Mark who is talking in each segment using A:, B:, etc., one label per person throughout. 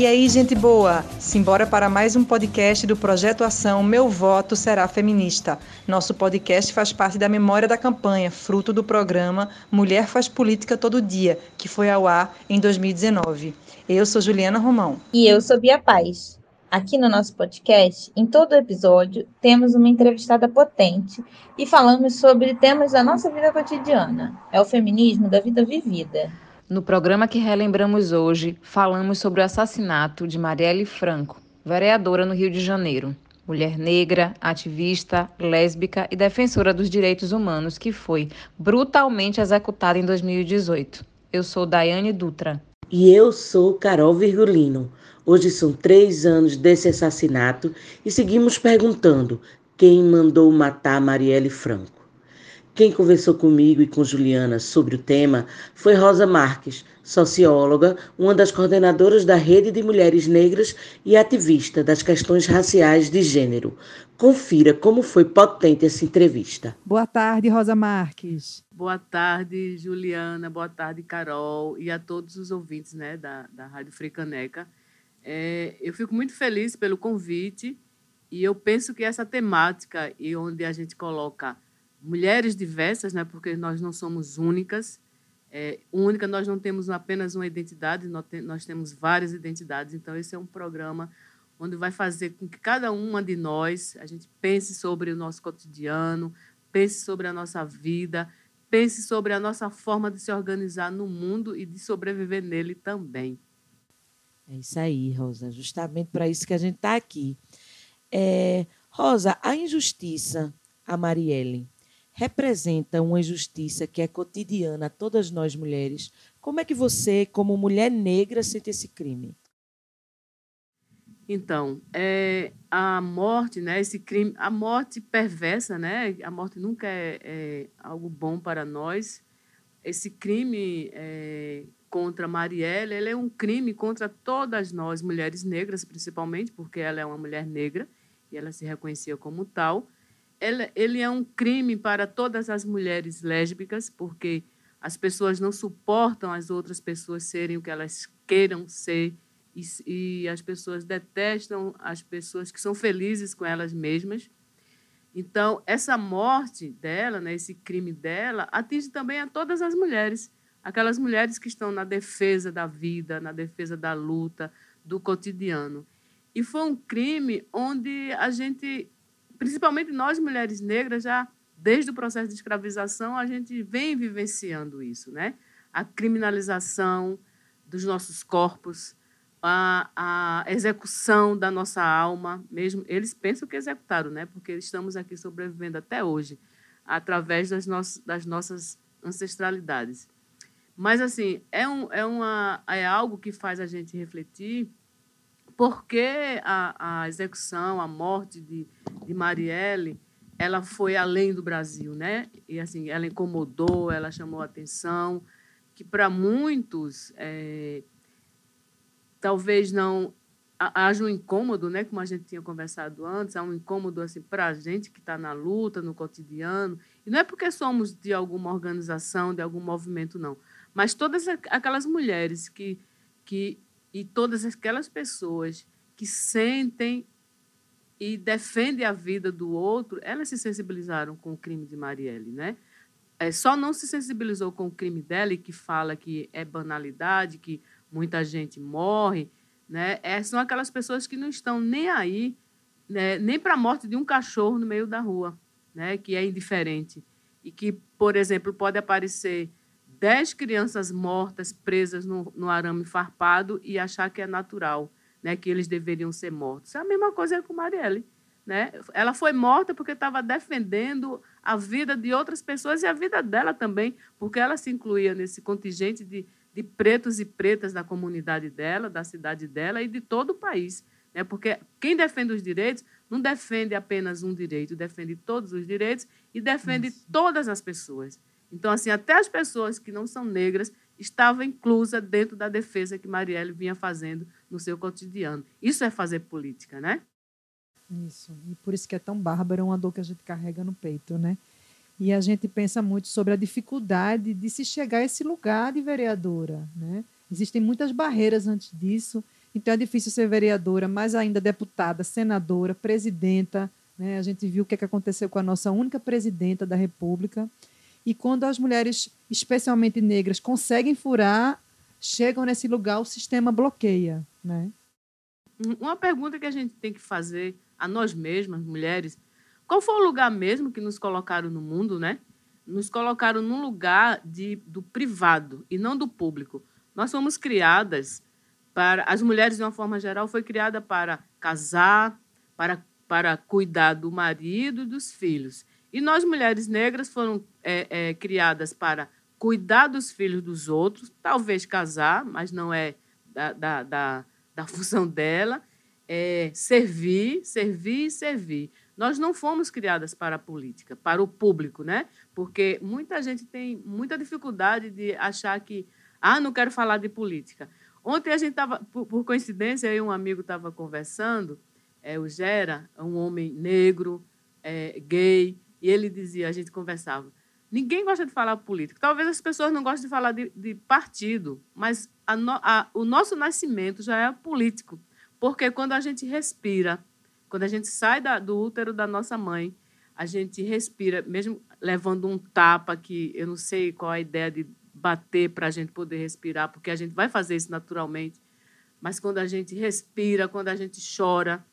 A: E aí, gente boa? Simbora para mais um podcast do Projeto Ação Meu Voto Será Feminista. Nosso podcast faz parte da memória da campanha, fruto do programa Mulher Faz Política Todo Dia, que foi ao ar em 2019. Eu sou Juliana Romão.
B: E eu sou Bia Paz. Aqui no nosso podcast, em todo episódio, temos uma entrevistada potente e falamos sobre temas da nossa vida cotidiana. É o feminismo da vida vivida.
A: No programa que relembramos hoje, falamos sobre o assassinato de Marielle Franco, vereadora no Rio de Janeiro, mulher negra, ativista, lésbica e defensora dos direitos humanos que foi brutalmente executada em 2018. Eu sou Daiane Dutra.
C: E eu sou Carol Virgulino. Hoje são três anos desse assassinato e seguimos perguntando quem mandou matar Marielle Franco. Quem conversou comigo e com Juliana sobre o tema foi Rosa Marques, socióloga, uma das coordenadoras da Rede de Mulheres Negras e ativista das questões raciais de gênero. Confira como foi potente essa entrevista.
A: Boa tarde, Rosa Marques.
D: Boa tarde, Juliana. Boa tarde, Carol, e a todos os ouvintes né, da, da Rádio Fricaneca. É, eu fico muito feliz pelo convite e eu penso que essa temática e onde a gente coloca mulheres diversas, né, porque nós não somos únicas. É, única, nós não temos apenas uma identidade, nós, te, nós temos várias identidades. Então, esse é um programa onde vai fazer com que cada uma de nós a gente pense sobre o nosso cotidiano, pense sobre a nossa vida, pense sobre a nossa forma de se organizar no mundo e de sobreviver nele também.
C: É isso aí, Rosa. Justamente para isso que a gente está aqui. É, Rosa, a injustiça, a Marielle, representa uma injustiça que é cotidiana a todas nós mulheres. Como é que você, como mulher negra, sente esse crime?
D: Então, é, a morte, né, esse crime, a morte perversa, né, a morte nunca é, é algo bom para nós. Esse crime é, contra Marielle, ele é um crime contra todas nós, mulheres negras, principalmente, porque ela é uma mulher negra e ela se reconhecia como tal ele é um crime para todas as mulheres lésbicas, porque as pessoas não suportam as outras pessoas serem o que elas queiram ser e, e, as pessoas detestam as pessoas que são felizes com elas mesmas. Então, essa morte dela, né, esse crime dela, atinge também a todas as mulheres, aquelas mulheres que estão na defesa da vida, na defesa da luta, do cotidiano. E foi um crime onde a gente principalmente nós mulheres negras, já desde o processo de escravização, a gente vem vivenciando isso, né? A criminalização dos nossos corpos, a, a execução da nossa alma, mesmo eles pensam que executaram, né? Porque estamos aqui sobrevivendo até hoje através das, nossas, das nossas ancestralidades. Mas assim é, um, é, uma, é algo que faz a gente refletir porque a, a execução, a morte de, de Marielle, ela foi além do Brasil, né? E assim, ela incomodou, ela chamou atenção, que para muitos é, talvez não haja um incômodo, né? Como a gente tinha conversado antes, há um incômodo assim para a gente que está na luta, no cotidiano. E não é porque somos de alguma organização, de algum movimento, não. Mas todas aquelas mulheres que, que e todas aquelas pessoas que sentem e defendem a vida do outro, elas se sensibilizaram com o crime de Marielle, né? É, só não se sensibilizou com o crime dela e que fala que é banalidade, que muita gente morre, né? É, são aquelas pessoas que não estão nem aí, né? nem para a morte de um cachorro no meio da rua, né? Que é indiferente e que, por exemplo, pode aparecer dez crianças mortas, presas no, no arame farpado e achar que é natural, né, que eles deveriam ser mortos. É a mesma coisa com Marielle. Né? Ela foi morta porque estava defendendo a vida de outras pessoas e a vida dela também, porque ela se incluía nesse contingente de, de pretos e pretas da comunidade dela, da cidade dela e de todo o país. Né? Porque quem defende os direitos não defende apenas um direito, defende todos os direitos e defende Isso. todas as pessoas. Então, assim, até as pessoas que não são negras estavam inclusas dentro da defesa que Marielle vinha fazendo no seu cotidiano. Isso é fazer política, né?
A: Isso. E por isso que é tão bárbaro, é uma dor que a gente carrega no peito, né? E a gente pensa muito sobre a dificuldade de se chegar a esse lugar de vereadora, né? Existem muitas barreiras antes disso
E: Então é difícil ser vereadora, mais ainda deputada, senadora, presidenta. Né? A gente viu o que, é que aconteceu com a nossa única presidenta da República. E quando as mulheres, especialmente negras, conseguem furar, chegam nesse lugar, o sistema bloqueia. Né?
D: Uma pergunta que a gente tem que fazer a nós mesmas, mulheres, qual foi o lugar mesmo que nos colocaram no mundo, né? Nos colocaram num lugar de, do privado e não do público. Nós fomos criadas para as mulheres de uma forma geral foi criada para casar, para para cuidar do marido e dos filhos. E nós mulheres negras foram é, é, criadas para cuidar dos filhos dos outros, talvez casar, mas não é da, da, da, da função dela, é servir, servir e servir. Nós não fomos criadas para a política, para o público, né? Porque muita gente tem muita dificuldade de achar que, ah, não quero falar de política. Ontem a gente estava, por, coincidência, aí um amigo estava conversando, é, o Gera, um homem negro, é, gay, e ele dizia, a gente conversava, ninguém gosta de falar política. Talvez as pessoas não gostem de falar de, de partido, mas a no, a, o nosso nascimento já é político. Porque quando a gente respira, quando a gente sai da, do útero da nossa mãe, a gente respira, mesmo levando um tapa que eu não sei qual a ideia de bater para a gente poder respirar, porque a gente vai fazer isso naturalmente. Mas quando a gente respira, quando a gente chora,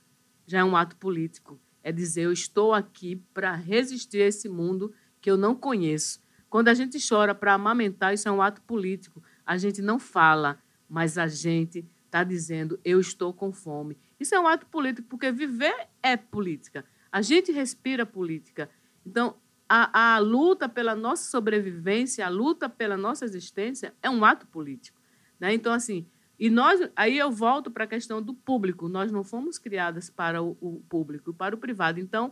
D: já é um ato político. É dizer, eu estou aqui para resistir a esse mundo que eu não conheço. Quando a gente chora para amamentar, isso é um ato político. A gente não fala, mas a gente está dizendo, eu estou com fome. Isso é um ato político, porque viver é política. A gente respira política. Então, a, a luta pela nossa sobrevivência, a luta pela nossa existência é um ato político. Né? Então, assim, e nós, aí eu volto para a questão do público. Nós não fomos criadas para o, o público, para o privado. Então,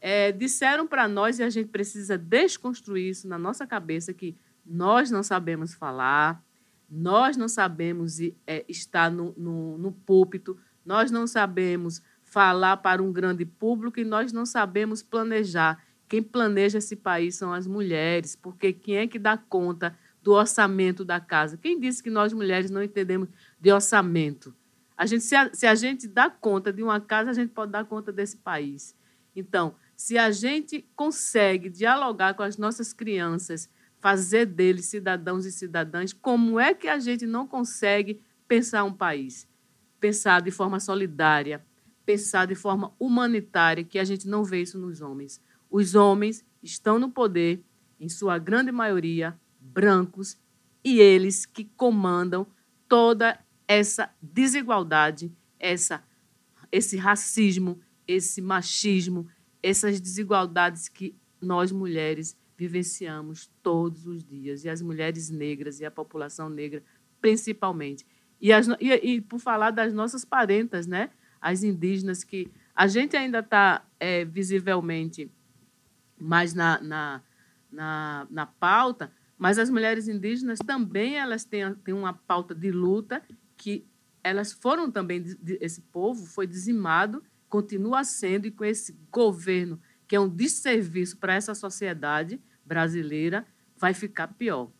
D: é, disseram para nós, e a gente precisa desconstruir isso na nossa cabeça, que nós não sabemos falar, nós não sabemos é, estar no, no, no púlpito, nós não sabemos falar para um grande público e nós não sabemos planejar. Quem planeja esse país são as mulheres, porque quem é que dá conta do orçamento da casa? Quem disse que nós mulheres não entendemos de orçamento? A gente, se, a, se a gente dá conta de uma casa, a gente pode dar conta desse país. Então, se a gente consegue dialogar com as nossas crianças, fazer deles cidadãos e cidadãs, como é que a gente não consegue pensar um país? pensar de forma solidária, pensar de forma humanitária, que a gente não vê isso nos homens. Os homens estão no poder, em sua grande maioria, brancos, e eles que comandam toda essa desigualdade, essa, esse racismo, esse machismo, essas desigualdades que nós mulheres vivenciamos todos os dias, e as mulheres negras e a população negra principalmente. E, as, e, e, por falar das nossas parentas, né? as indígenas, que a gente ainda está é, visivelmente mais na, na, na, na, pauta, mas as mulheres indígenas também elas têm, têm uma pauta de luta que elas foram também, esse povo foi dizimado, continua sendo, e com esse governo, que é um desserviço para essa sociedade brasileira, vai ficar pior.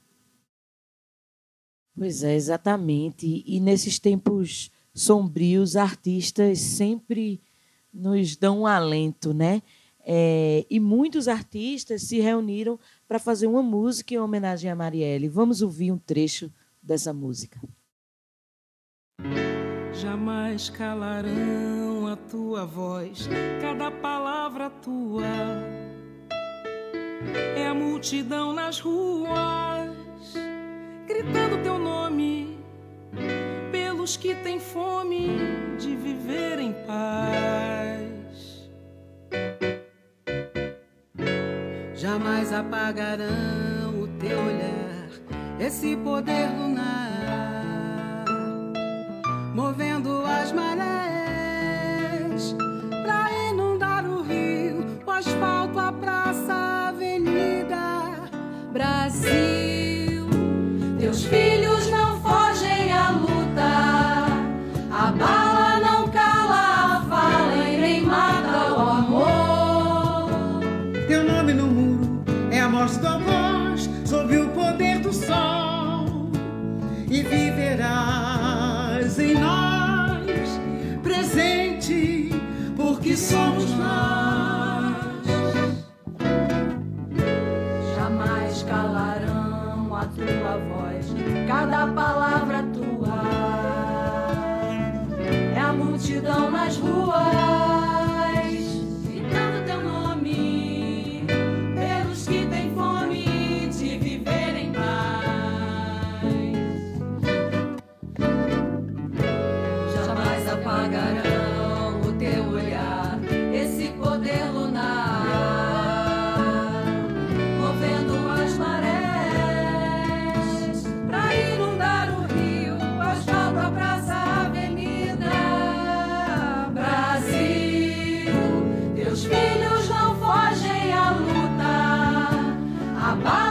C: Pois é, exatamente. E nesses tempos sombrios, artistas sempre nos dão um alento, né? É, e muitos artistas se reuniram para fazer uma música em homenagem a Marielle. Vamos ouvir um trecho dessa música.
F: Jamais calarão a tua voz, cada palavra tua é a multidão nas ruas gritando teu nome pelos que têm fome de viver em paz. Jamais apagarão o teu olhar, esse poder lunar, movendo as marés pra inundar o rio, o asfalto, a praça, a avenida. Brasil.
G: Cada palavra
E: forte,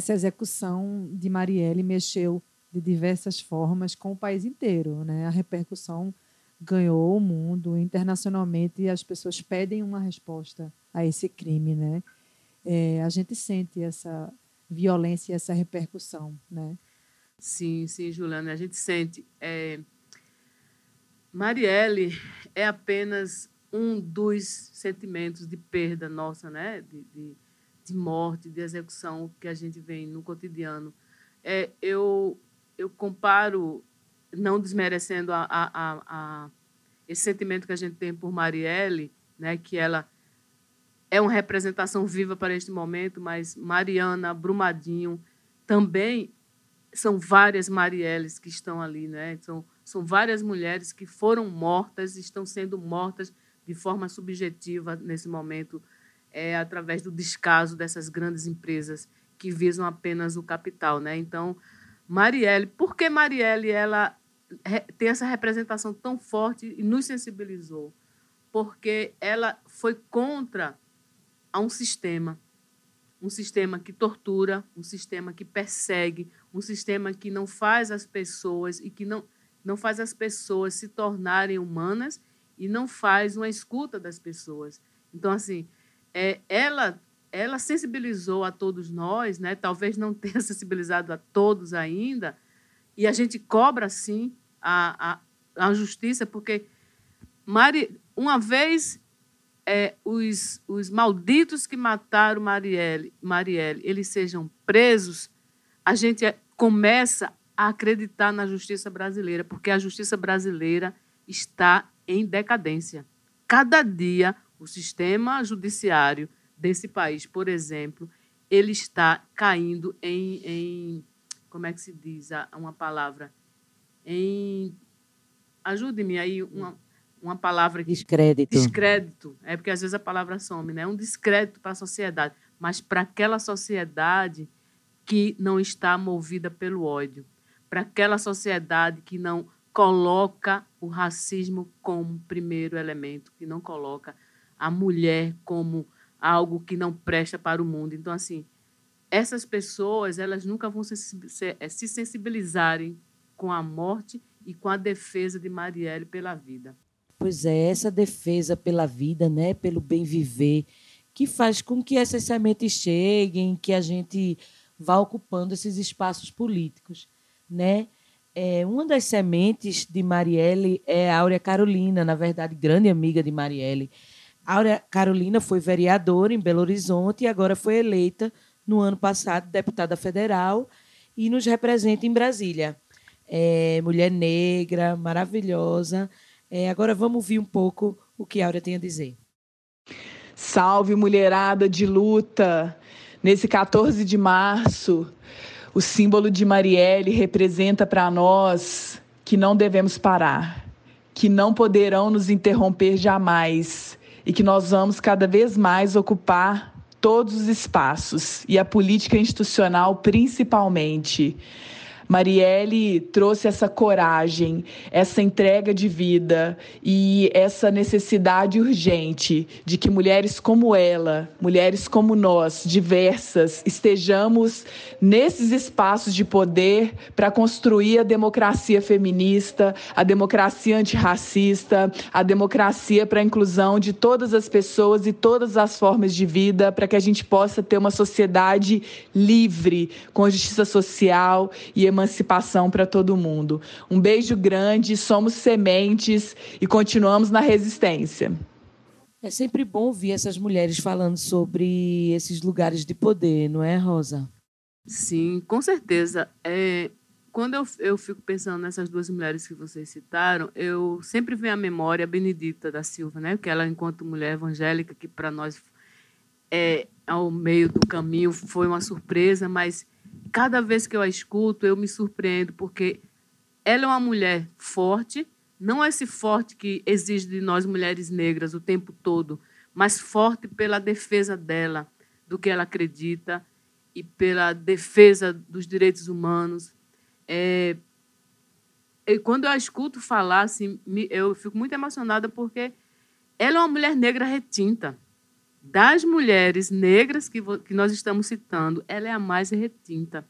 E: Essa execução de Marielle mexeu de diversas formas com o país inteiro, né? A repercussão ganhou o mundo internacionalmente e as pessoas pedem uma resposta a esse crime, né? É, a gente sente essa violência e essa repercussão, né?
D: Sim, sim, Juliana, a gente sente. É... Marielle é apenas um dos sentimentos de perda nossa, né? De, de de morte, de execução que a gente vê no cotidiano. É, eu, eu comparo, não desmerecendo a, a, a, a, esse sentimento que a gente tem por Marielle, né, que ela é uma representação viva para este momento, mas Mariana, Brumadinho, também são várias Marielles que estão ali, né? São, são várias mulheres que foram mortas, estão sendo mortas de forma subjetiva nesse momento é, através do descaso dessas grandes empresas que visam apenas o capital. Né? Então, Marielle, por que Marielle ela tem essa representação tão forte e nos sensibilizou? Porque ela foi contra a um sistema, um sistema que tortura, um sistema que persegue, um sistema que não faz as pessoas e que não, não faz as pessoas se tornarem humanas e não faz uma escuta das pessoas. Então, assim, é, ela ela sensibilizou a todos nós, né? talvez não tenha sensibilizado a todos ainda, e a gente cobra, sim, a, a, a justiça, porque Mari, uma vez é, os, os malditos que mataram Marielle, Marielle, eles sejam presos, a gente é, começa a acreditar na justiça brasileira, porque a justiça brasileira está em decadência. Cada dia o sistema judiciário desse país, por exemplo, ele está caindo em, em como é que se diz uma palavra? Em ajude-me aí uma, uma palavra
C: que descrédito.
D: Descrédito. É porque às vezes a palavra some, né? É um descrédito para a sociedade, mas para aquela sociedade que não está movida pelo ódio, para aquela sociedade que não coloca o racismo como primeiro elemento, que não coloca a mulher como algo que não presta para o mundo. Então, assim, essas pessoas elas nunca vão eh, se sensibilizarem com a morte e com a defesa de Marielle pela vida.
C: Pois é, essa defesa pela vida, né, pelo bem viver, que faz com que essas sementes cheguem, que a gente vá ocupando esses espaços políticos, né? É, uma das sementes de Marielle é a Áurea Carolina, na verdade, grande amiga de Marielle. Áurea Carolina foi vereadora em Belo Horizonte e agora foi eleita no ano passado deputada federal e nos representa em Brasília. É, mulher negra, maravilhosa.
H: É, agora vamos ouvir um pouco o que Áurea tem a dizer.
I: Salve, mulherada de luta! Nesse 14 de março, o símbolo de Marielle representa para nós que não devemos parar, que não poderão nos interromper jamais e que nós vamos cada vez mais ocupar todos os espaços e a política institucional principalmente. Marielle trouxe essa coragem, essa entrega de vida e essa necessidade urgente de que mulheres como ela, mulheres como nós, diversas, estejamos nesses espaços de poder para construir a democracia feminista, a democracia antirracista, a democracia para a inclusão de todas as pessoas e todas as formas de vida, para que a gente possa ter uma sociedade livre, com justiça social e emancipação emancipação para todo mundo. Um beijo grande, somos sementes e continuamos na resistência.
H: É sempre bom ouvir essas mulheres falando sobre esses lugares de poder, não é, Rosa?
D: Sim, com certeza. É, quando eu, eu fico pensando nessas duas mulheres que vocês citaram, eu sempre venho à memória a Benedita da Silva, né? que ela, enquanto mulher evangélica, que para nós é ao meio do caminho foi uma surpresa, mas cada vez que eu a escuto, eu me surpreendo, porque ela é uma mulher forte, não é esse forte que exige de nós mulheres negras o tempo todo, mas forte pela defesa dela, do que ela acredita e pela defesa dos direitos humanos. É, e quando eu a escuto falar, assim, eu fico muito emocionada porque ela é uma mulher negra retinta das mulheres negras que, que nós estamos citando, ela é a mais retinta.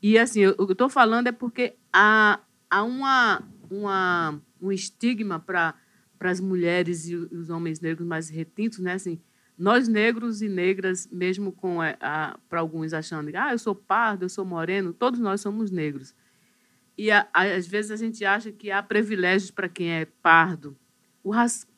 D: E assim, o que eu estou falando é porque há, há uma, uma, um estigma para as mulheres e os homens negros mais retintos, né? Assim, nós negros e negras, mesmo com para alguns achando, ah, eu sou pardo, eu sou moreno, todos nós somos negros. E a, a, às vezes a gente acha que há privilégios para quem é pardo,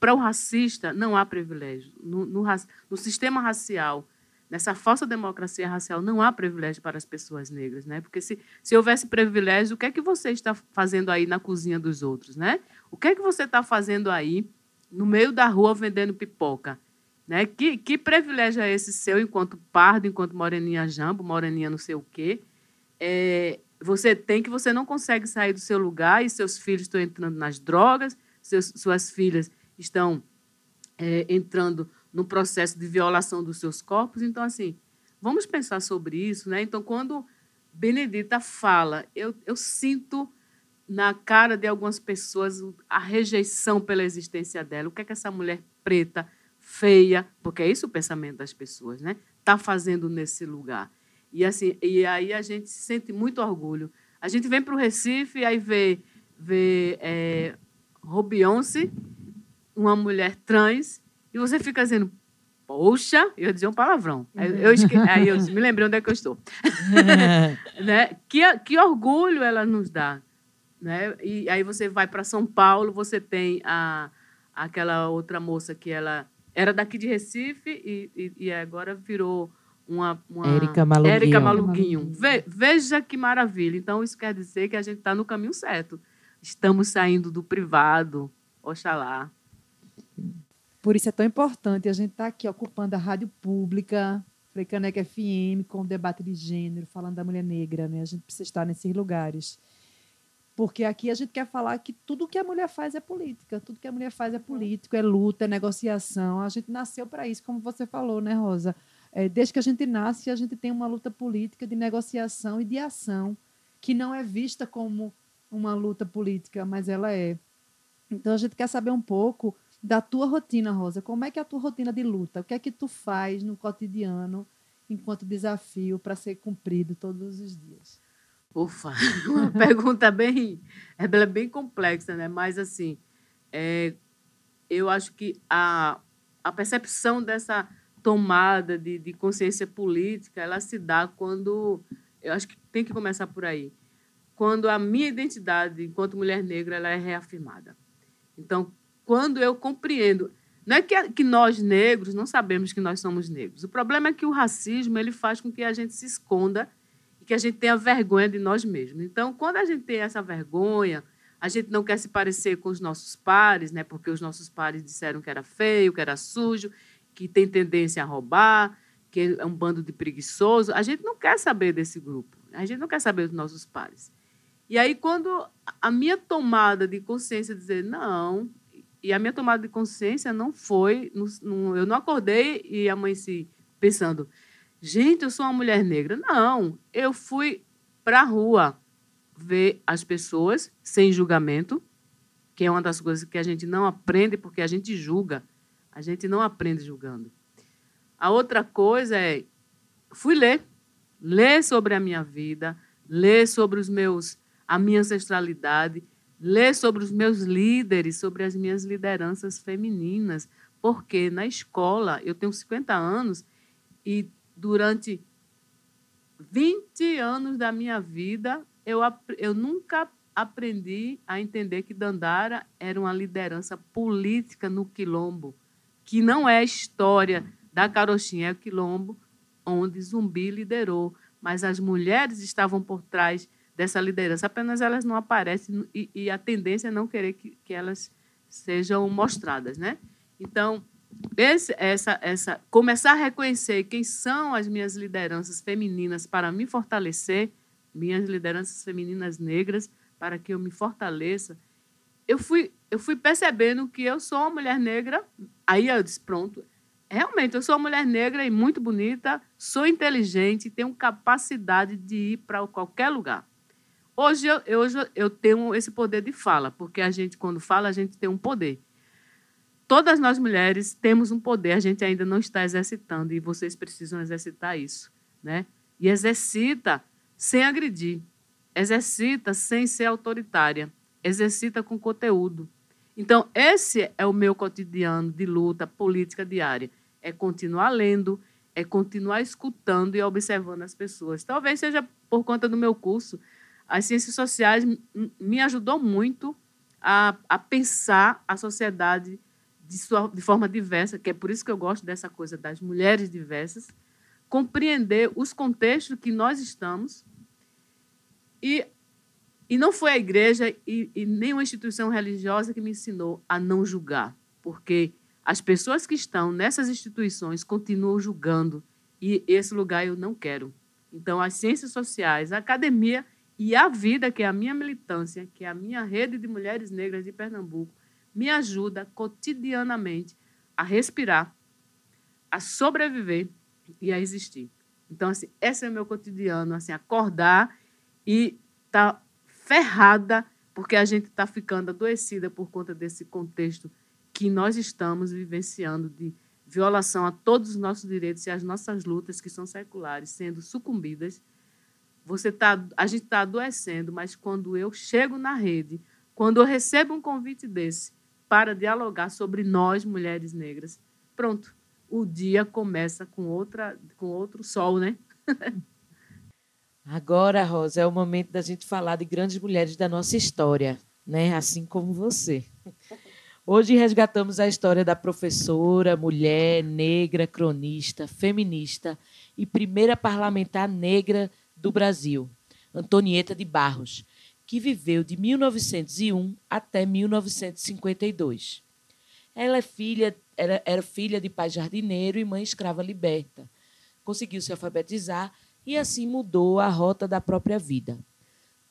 D: para o racista, não há privilégio. No, no, no, sistema racial, nessa falsa democracia racial, não há privilégio para as pessoas negras. Né? Porque se, se houvesse privilégio, o que é que você está fazendo aí na cozinha dos outros? Né? O que é que você está fazendo aí no meio da rua vendendo pipoca? Né? Que, que privilégio é esse seu enquanto pardo, enquanto moreninha jambo, moreninha não sei o quê? É, você tem que você não consegue sair do seu lugar e seus filhos estão entrando nas drogas, seus, suas filhas estão é, entrando no processo de violação dos seus corpos. Então, assim, vamos pensar sobre isso. Né? Então, quando Benedita fala, eu, eu sinto na cara de algumas pessoas a rejeição pela existência dela. O que é que essa mulher preta, feia, porque é isso o pensamento das pessoas, né? Está fazendo nesse lugar. E assim, e aí a gente sente muito orgulho. A gente vem para o Recife e aí vê, vê é, Robionce, uma mulher trans, e você fica dizendo, poxa, eu dizia um palavrão. Aí eu, esque... aí eu me lembrei onde é que eu estou. né? que, que orgulho ela nos dá. Né? E aí você vai para São Paulo, você tem a, aquela outra moça que ela era daqui de Recife e, e, e agora virou uma, uma
H: Érica Maluguinho.
D: Érica Maluguinho. Ve, veja que maravilha. Então, isso quer dizer que a gente está no caminho certo. Estamos saindo do privado, oxalá.
E: Por isso é tão importante a gente estar tá aqui ocupando a rádio pública, Freicaneca FM, com o debate de gênero, falando da mulher negra. Né? A gente precisa estar nesses lugares. Porque aqui a gente quer falar que tudo que a mulher faz é política, tudo que a mulher faz é político, é luta, é negociação. A gente nasceu para isso, como você falou, né, Rosa? É, desde que a gente nasce, a gente tem uma luta política de negociação e de ação, que não é vista como uma luta política, mas ela é. Então a gente quer saber um pouco da tua rotina, Rosa. Como é que é a tua rotina de luta? O que é que tu faz no cotidiano enquanto desafio para ser cumprido todos os dias?
D: Ufa, uma pergunta bem, é bem complexa, né? Mas assim, é, eu acho que a, a percepção dessa tomada de, de consciência política, ela se dá quando, eu acho que tem que começar por aí quando a minha identidade enquanto mulher negra ela é reafirmada. Então, quando eu compreendo, não é que, que nós negros não sabemos que nós somos negros. O problema é que o racismo ele faz com que a gente se esconda e que a gente tenha vergonha de nós mesmos. Então, quando a gente tem essa vergonha, a gente não quer se parecer com os nossos pares, né? Porque os nossos pares disseram que era feio, que era sujo, que tem tendência a roubar, que é um bando de preguiçoso. A gente não quer saber desse grupo. A gente não quer saber dos nossos pares. E aí, quando a minha tomada de consciência dizer não, e a minha tomada de consciência não foi, eu não acordei e amanheci pensando, gente, eu sou uma mulher negra. Não, eu fui para a rua ver as pessoas sem julgamento, que é uma das coisas que a gente não aprende porque a gente julga. A gente não aprende julgando. A outra coisa é fui ler, ler sobre a minha vida, ler sobre os meus a minha ancestralidade, ler sobre os meus líderes, sobre as minhas lideranças femininas, porque na escola eu tenho 50 anos e durante 20 anos da minha vida eu, eu nunca aprendi a entender que Dandara era uma liderança política no quilombo, que não é a história da carochinha, é o quilombo onde Zumbi liderou, mas as mulheres estavam por trás dessa liderança, apenas elas não aparecem e, e a tendência é não querer que, que elas sejam mostradas, né? Então, esse, essa, essa, começar a reconhecer quem são as minhas lideranças femininas para me fortalecer minhas lideranças femininas negras para que eu me fortaleça, eu fui, eu fui percebendo que eu sou uma mulher negra. Aí eu disse: pronto, realmente eu sou uma mulher negra e muito bonita, sou inteligente, tenho capacidade de ir para qualquer lugar. Hoje eu, hoje eu tenho esse poder de fala, porque a gente, quando fala, a gente tem um poder. Todas nós mulheres temos um poder, a gente ainda não está exercitando e vocês precisam exercitar isso, né? E exercita sem agredir. Exercita sem ser autoritária. Exercita com conteúdo. Então, esse é o meu cotidiano de luta política diária. É continuar lendo, é continuar escutando e observando as pessoas. Talvez seja por conta do meu curso. As ciências sociais me ajudou muito a, a pensar a sociedade de, sua, de forma diversa, que é por isso que eu gosto dessa coisa das mulheres diversas, compreender os contextos que nós estamos. E, e não foi a igreja e, e nenhuma instituição religiosa que me ensinou a não julgar, porque as pessoas que estão nessas instituições continuam julgando e esse lugar eu não quero. Então, as ciências sociais, a academia e a vida, que é a minha militância, que é a minha rede de mulheres negras de Pernambuco, me ajuda cotidianamente a respirar, a sobreviver e a existir. Então, assim, esse é o meu cotidiano, assim, acordar e tá ferrada porque a gente está ficando adoecida por conta desse contexto que nós estamos vivenciando de violação a todos os nossos direitos e as nossas lutas que são seculares sendo sucumbidas. Você tá, a gente está adoecendo, mas quando eu chego na rede, quando eu recebo um convite desse para dialogar sobre nós, mulheres negras, pronto, o dia começa com outra com outro sol, né?
H: Agora, Rosa, é o momento da gente falar de grandes mulheres da nossa história, né? Assim como você. Hoje resgatamos a história da professora, mulher, negra, cronista, feminista e primeira parlamentar negra do Brasil, Antonieta de Barros, que viveu de 1901 até 1952. Ela é filha era, era filha de pai jardineiro e mãe escrava liberta. Conseguiu se alfabetizar e assim mudou a rota da própria vida.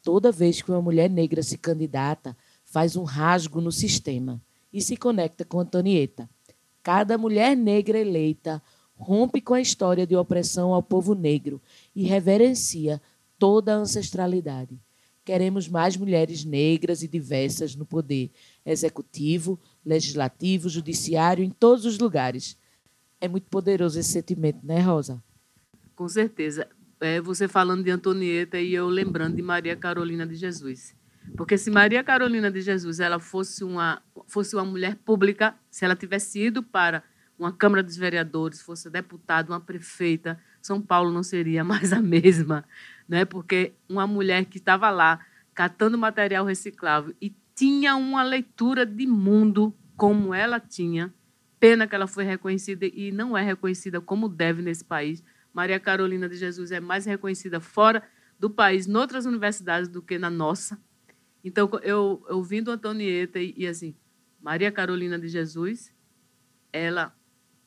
H: Toda vez que uma mulher negra se candidata, faz um rasgo no sistema e se conecta com Antonieta. Cada mulher negra eleita rompe com a história de opressão ao povo negro e reverencia toda a ancestralidade. Queremos mais mulheres negras e diversas no poder executivo, legislativo, judiciário, em todos os lugares. É muito poderoso esse sentimento, né, Rosa?
D: Com certeza. É, você falando de Antonieta e eu lembrando de Maria Carolina de Jesus. Porque se Maria Carolina de Jesus ela fosse uma, fosse uma mulher pública, se ela tivesse ido para uma Câmara dos Vereadores, fosse deputada, uma prefeita, São Paulo não seria mais a mesma, né? porque uma mulher que estava lá catando material reciclável e tinha uma leitura de mundo como ela tinha. Pena que ela foi reconhecida e não é reconhecida como deve nesse país. Maria Carolina de Jesus é mais reconhecida fora do país, noutras universidades, do que na nossa. Então, eu ouvindo Antonieta e, e assim, Maria Carolina de Jesus, ela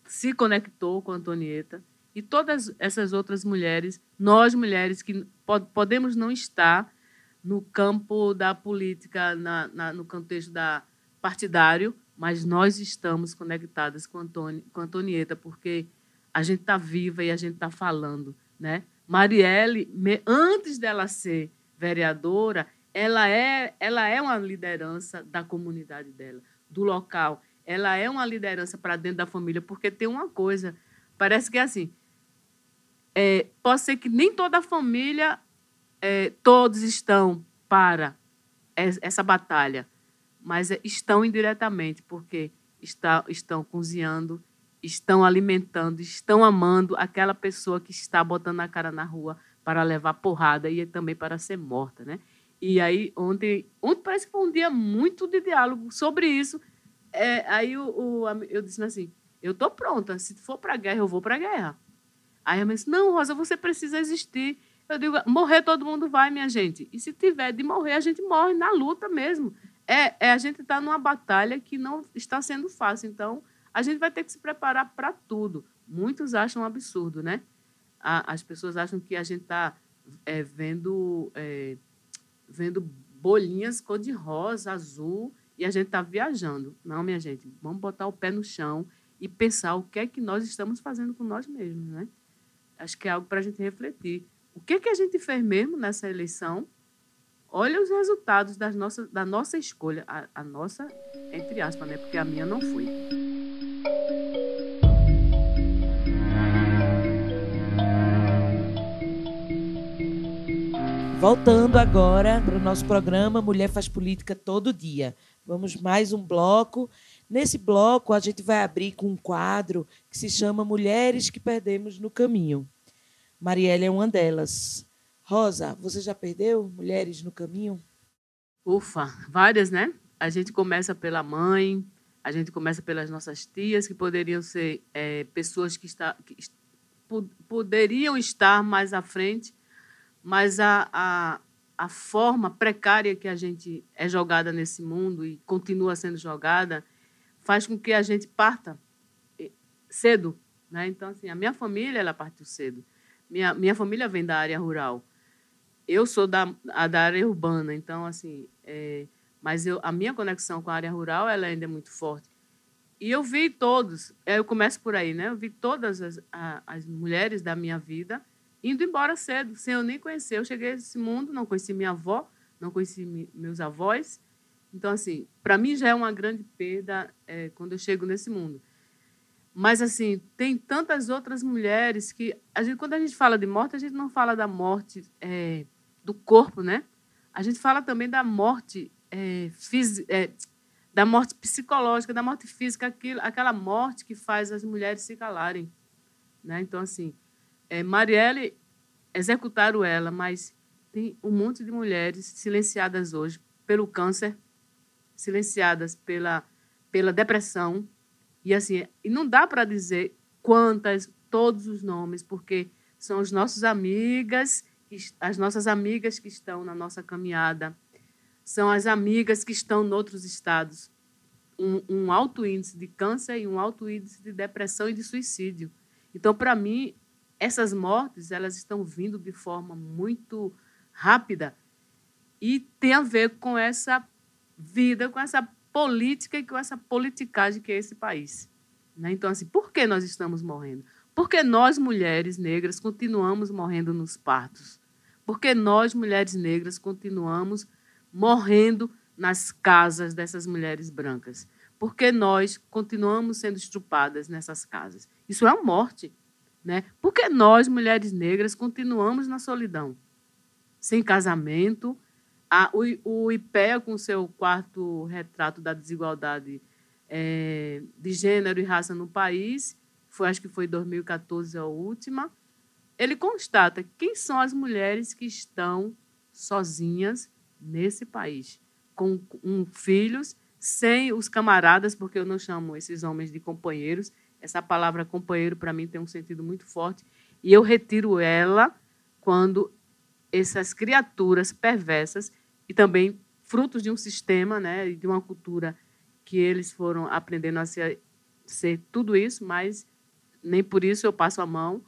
D: se conectou com Antonieta e todas essas outras mulheres, nós mulheres que podemos não estar no campo da política, na, na, no contexto da partidário, mas nós estamos conectadas com, Antoni, com Antonieta, porque a gente está viva e a gente está falando. Né? Marielle, antes dela ser vereadora, ela é, ela é uma liderança da comunidade dela, do local. Ela é uma liderança para dentro da família, porque tem uma coisa, parece que é assim, é, pode ser que nem toda a família, é, todos estão para essa batalha, mas é, estão indiretamente, porque está, estão cozinhando, estão alimentando, estão amando aquela pessoa que está botando a cara na rua para levar porrada e também para ser morta, né? E aí ontem, ontem parece que foi um dia muito de diálogo sobre isso. É, aí o, o, eu disse assim, eu tô pronta, se for para guerra eu vou para guerra. Aí a minha disse, não, Rosa, você precisa existir. Eu digo, morrer todo mundo vai, minha gente. E se tiver de morrer, a gente morre na luta mesmo é, é a gente está numa batalha que não está sendo fácil. Então, a gente vai ter que se preparar para tudo. Muitos acham absurdo, né? A, as pessoas acham que a gente está é, vendo, é, vendo bolinhas cor-de-rosa, azul, e a gente está viajando. Não, minha gente, vamos botar o pé no chão e pensar o que é que nós estamos fazendo com nós mesmos, né? Acho que é algo para a gente refletir. O que é que a gente fez mesmo nessa eleição Olha os resultados das nossas, da nossa escolha, a, a nossa, entre aspas, né? Porque a minha não foi.
H: Voltando agora para o nosso programa Mulher Faz Política Todo Dia. Vamos mais um bloco. Nesse bloco, a gente vai abrir com um quadro que se chama Mulheres que Perdemos no Caminho. Marielle é uma delas. Rosa, você já perdeu mulheres no caminho?
D: Ufa, várias, né? A gente começa pela mãe, a gente começa pelas nossas tias, que poderiam ser é, pessoas que, está, que poderiam estar mais à frente, mas a, a, a forma precária que a gente é jogada nesse mundo e continua sendo jogada faz com que a gente parta cedo. Né? Então, assim, a minha família ela partiu cedo. Minha, minha família vem da área rural eu sou da, da área urbana, então, assim, é, mas eu, a minha conexão com a área rural ela ainda é muito forte. E eu vi todos, eu começo por aí, né? Eu vi todas as, as mulheres da minha vida indo embora cedo, sem eu nem conhecer. Eu cheguei a esse mundo, não conheci minha avó, não conheci meus avós. Então, assim, para mim já é uma grande perda é, quando eu chego nesse mundo. Mas, assim, tem tantas outras mulheres que, a gente, quando a gente fala de morte, a gente não fala da morte é, do corpo, né? A gente fala também da morte é, é, da morte psicológica, da morte física, aquilo, aquela morte que faz as mulheres se calarem, né? Então assim, é, Marielle executaram ela, mas tem um monte de mulheres silenciadas hoje pelo câncer, silenciadas pela pela depressão e assim, e não dá para dizer quantas, todos os nomes, porque são as nossas amigas as nossas amigas que estão na nossa caminhada, são as amigas que estão em outros estados. Um, um alto índice de câncer e um alto índice de depressão e de suicídio. Então, para mim, essas mortes elas estão vindo de forma muito rápida e tem a ver com essa vida, com essa política e com essa politicagem que é esse país. Né? Então, assim, por que nós estamos morrendo? Porque nós, mulheres negras, continuamos morrendo nos partos. Porque nós, mulheres negras, continuamos morrendo nas casas dessas mulheres brancas. Porque nós continuamos sendo estrupadas nessas casas. Isso é uma morte. Né? Porque nós, mulheres negras, continuamos na solidão. Sem casamento. A, o, o IPEA, com seu quarto retrato da desigualdade é, de gênero e raça no país, foi, acho que foi 2014 a última, ele constata quem são as mulheres que estão sozinhas nesse país, com um, filhos, sem os camaradas, porque eu não chamo esses homens de companheiros. Essa palavra companheiro, para mim, tem um sentido muito forte. E eu retiro ela quando essas criaturas perversas e também frutos de um sistema, né, de uma cultura que eles foram aprendendo a ser, ser tudo isso, mas nem por isso eu passo a mão.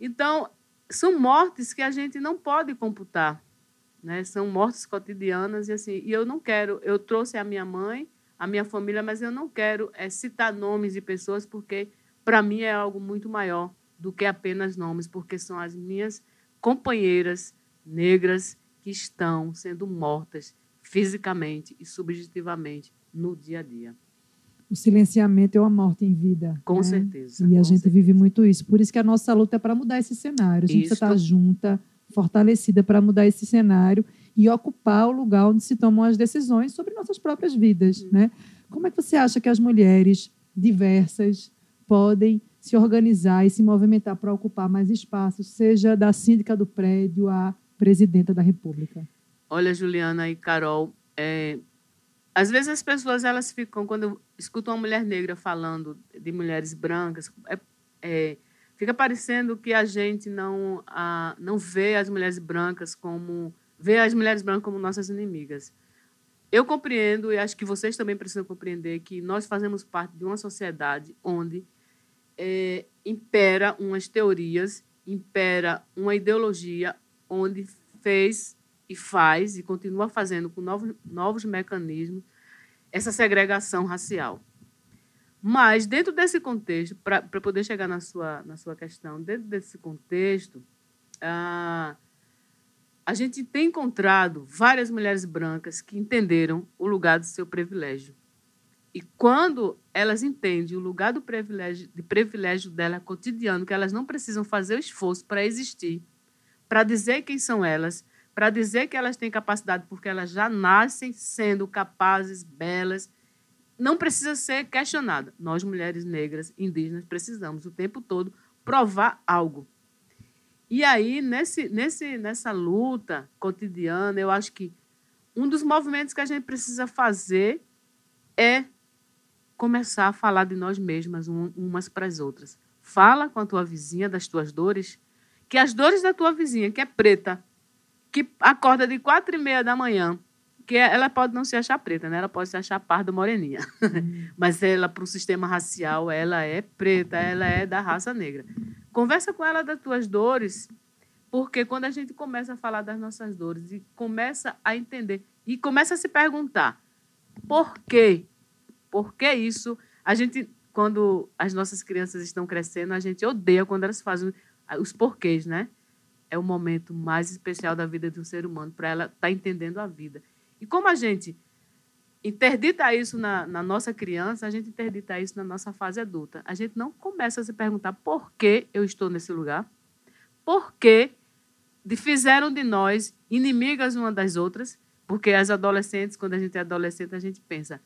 D: Então, são mortes que a gente não pode computar, né? São mortes cotidianas e assim, e eu não quero, eu trouxe a minha mãe, a minha família, mas eu não quero é, citar nomes de pessoas porque para mim é algo muito maior do que apenas nomes, porque são as minhas companheiras negras que estão sendo mortas fisicamente e subjetivamente no dia a dia.
E: O silenciamento é uma morte em vida.
D: Com
E: né?
D: certeza.
E: E a gente
D: certeza.
E: vive muito isso. Por isso que a nossa luta é para mudar esse cenário. A gente precisa estar junta, fortalecida para mudar esse cenário e ocupar o lugar onde se tomam as decisões sobre nossas próprias vidas.
D: Uhum.
E: Né? Como é que você acha que as mulheres diversas podem se organizar e se movimentar para ocupar mais espaços, seja da síndica do prédio à presidenta da República?
D: Olha, Juliana e Carol, é, às vezes as pessoas elas ficam quando escutam uma mulher negra falando de mulheres brancas, é, é, fica parecendo que a gente não a, não vê as mulheres brancas como vê as mulheres brancas como nossas inimigas. Eu compreendo e acho que vocês também precisam compreender que nós fazemos parte de uma sociedade onde é, impera umas teorias, impera uma ideologia onde fez e faz e continua fazendo com novos, novos mecanismos essa segregação racial. Mas, dentro desse contexto, para poder chegar na sua, na sua questão, dentro desse contexto, ah, a gente tem encontrado várias mulheres brancas que entenderam o lugar do seu privilégio. E quando elas entendem o lugar do privilégio, de privilégio dela cotidiano, que elas não precisam fazer o esforço para existir, para dizer quem são elas, para dizer que elas têm capacidade, porque elas já nascem sendo capazes, belas, não precisa ser questionada. Nós, mulheres negras, indígenas, precisamos o tempo todo provar algo. E aí, nesse, nesse, nessa luta cotidiana, eu acho que um dos movimentos que a gente precisa fazer é começar a falar de nós mesmas umas para as outras. Fala com a tua vizinha das tuas dores, que as dores da tua vizinha, que é preta, que acorda de quatro e meia da manhã, que ela pode não se achar preta, né? Ela pode se achar parda moreninha,
E: Uhum.
D: mas ela para o sistema racial ela é preta, ela é da raça negra. Conversa com ela das tuas dores, porque quando a gente começa a falar das nossas dores e começa a entender e começa a se perguntar por quê, por que isso, a gente quando as nossas crianças estão crescendo, a gente odeia quando elas fazem os porquês, né? é o momento mais especial da vida de um ser humano, para ela estar tá entendendo a vida. E como a gente interdita isso na, na, nossa criança, a gente interdita isso na nossa fase adulta. A gente não começa a se perguntar por que eu estou nesse lugar, por que fizeram de nós inimigas uma das outras, porque as adolescentes, quando a gente é adolescente, a gente pensa,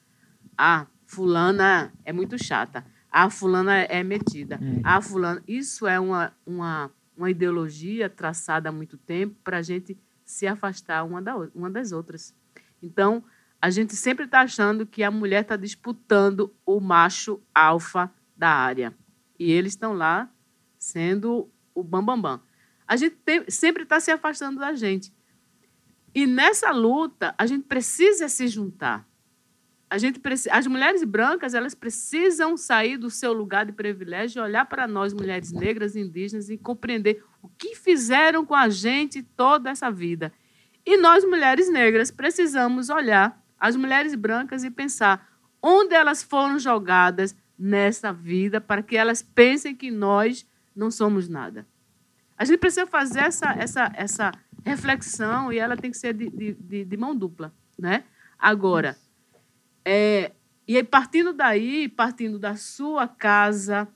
D: ah, fulana é muito chata, ah, fulana é metida, ah, fulana... Isso é uma... uma uma ideologia traçada há muito tempo para a gente se afastar uma, da, uma das outras. Então, a gente sempre está achando que a mulher está disputando o macho alfa da área. E eles estão lá sendo o bambambam. Bam, bam. A gente tem, sempre está se afastando da gente. E nessa luta, a gente precisa se juntar. A gente precisa, as mulheres brancas elas precisam sair do seu lugar de privilégio e olhar para nós, mulheres negras indígenas, e compreender o que fizeram com a gente toda essa vida. E nós, mulheres negras, precisamos olhar as mulheres brancas e pensar onde elas foram jogadas nessa vida para que elas pensem que nós não somos nada. A gente precisa fazer essa, essa, essa reflexão e ela tem que ser de, de, de mão dupla. Né? Agora, é, e aí, partindo daí, partindo da sua casa,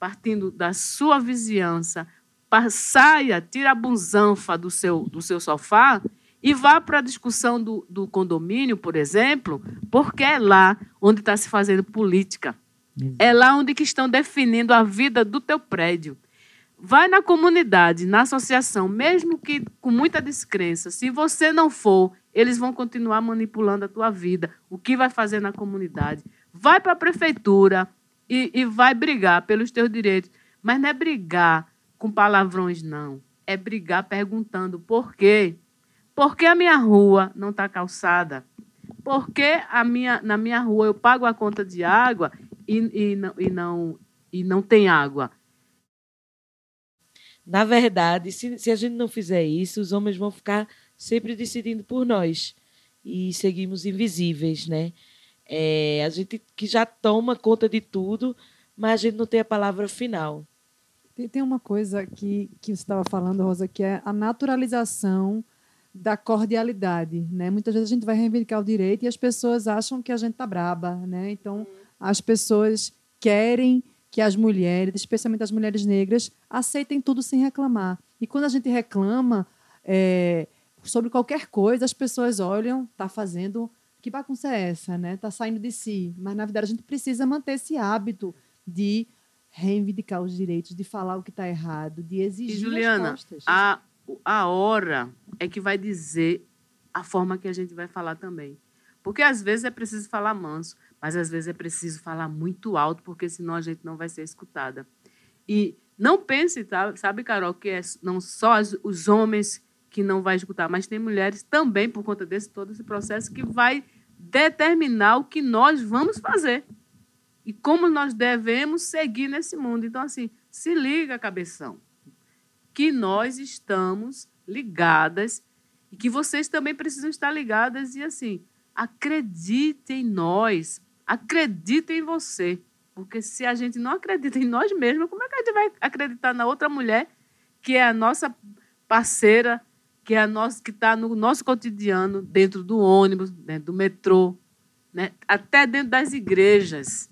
D: partindo da sua vizinhança, saia, tira a bunzanfa do seu, do seu sofá e vá para a discussão do, do condomínio, por exemplo, porque é lá onde está se fazendo política. É lá onde que estão definindo a vida do teu prédio. Vai na comunidade, na associação, mesmo que com muita descrença. Se você não for, eles vão continuar manipulando a tua vida. O que vai fazer na comunidade? Vai para a prefeitura e, e vai brigar pelos teus direitos. Mas não é brigar com palavrões, não. É brigar perguntando por quê. Por que a minha rua não está calçada? Por que a minha, na minha rua eu pago a conta de água e, e, não, e, não, e não tem água?
H: Na verdade, se, se a gente não fizer isso, os homens vão ficar sempre decidindo por nós e seguimos invisíveis, né? É, a gente que já toma conta de tudo, mas a gente não tem a palavra final.
E: Tem, tem uma coisa que, que você estava falando, Rosa, que é a naturalização da cordialidade, né? Muitas vezes a gente vai reivindicar o direito e as pessoas acham que a gente tá braba, né? Então, as pessoas querem que as mulheres, especialmente as mulheres negras, aceitem tudo sem reclamar. E quando a gente reclama é, sobre qualquer coisa, as pessoas olham, tá fazendo que bagunça é essa, né? Tá saindo de si. Mas na verdade a gente precisa manter esse hábito de reivindicar os direitos, de falar o que está errado, de exigir
D: e Juliana,
E: respostas.
D: A, a hora é que vai dizer a forma que a gente vai falar também. Porque às vezes é preciso falar manso, mas às vezes é preciso falar muito alto, porque senão a gente não vai ser escutada. E não pense, tá? sabe, Carol, que é não só os homens que não vai escutar, mas tem mulheres também, por conta desse todo esse processo, que vai determinar o que nós vamos fazer e como nós devemos seguir nesse mundo. Então, assim, se liga, cabeção, que nós estamos ligadas e que vocês também precisam estar ligadas e, assim, acredite em nós, acredite em você. Porque se a gente não acredita em nós mesmos, como é que a gente vai acreditar na outra mulher que é a nossa parceira, que é a nossa, que está no nosso cotidiano, dentro do ônibus, dentro do metrô, né? até dentro das igrejas.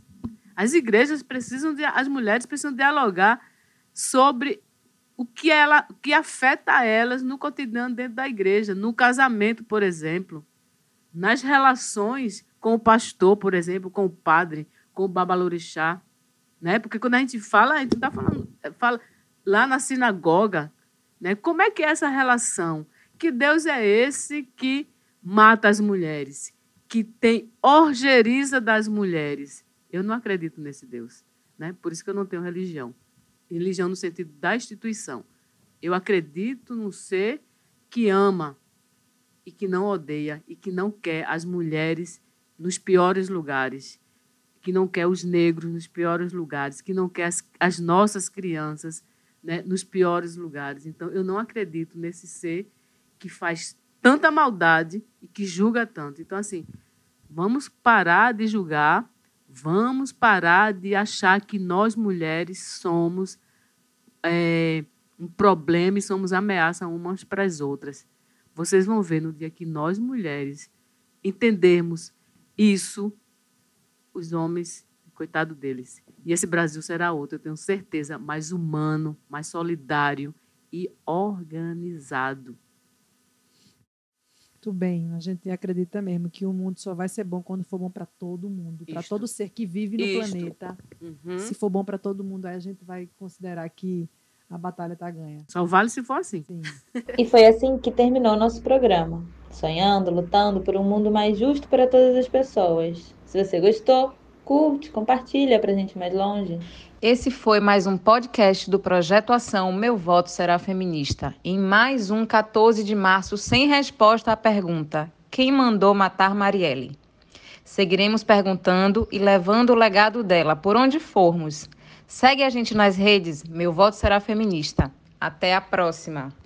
D: As igrejas precisam, de, as mulheres precisam dialogar sobre o que ela, o que afeta elas no cotidiano dentro da igreja, no casamento, por exemplo, nas relações com o pastor, por exemplo, com o padre, com o babalorixá, né? Porque quando a gente fala, a gente está falando, fala lá na sinagoga, né? Como é que é essa relação? Que Deus é esse que mata as mulheres, que tem orgeriza das mulheres. Eu não acredito nesse Deus, né? Por isso que eu não tenho religião. Religião no sentido da instituição. Eu acredito no ser que ama e que não odeia e que não quer as mulheres nos piores lugares, que não quer os negros nos piores lugares, que não quer as, as nossas crianças né, nos piores lugares. Então, eu não acredito nesse ser que faz tanta maldade e que julga tanto. Então, assim, vamos parar de julgar, vamos parar de achar que nós mulheres somos é, um problema e somos ameaça umas para as outras. Vocês vão ver no dia que nós mulheres entendermos isso, os homens, coitado deles, e esse Brasil será outro, eu tenho certeza, mais humano, mais solidário e organizado.
E: Muito bem, a gente acredita mesmo que o mundo só vai ser bom quando for bom para todo mundo, para todo ser que vive no Isto. planeta. Uhum. Se for bom para todo mundo, aí a gente vai considerar que a batalha está ganha.
D: Só vale se for assim.
B: Sim. E foi assim que terminou nosso programa. Sonhando, lutando por um mundo mais justo para todas as pessoas. Se você gostou, curte, compartilha para a gente mais longe.
A: Esse foi mais um podcast do Projeto Ação Meu Voto Será Feminista. Em mais um 14 de março, sem resposta à pergunta: Quem mandou matar Marielle? Seguiremos perguntando e levando o legado dela por onde formos. Segue a gente nas redes, Meu Voto Será Feminista. Até a próxima!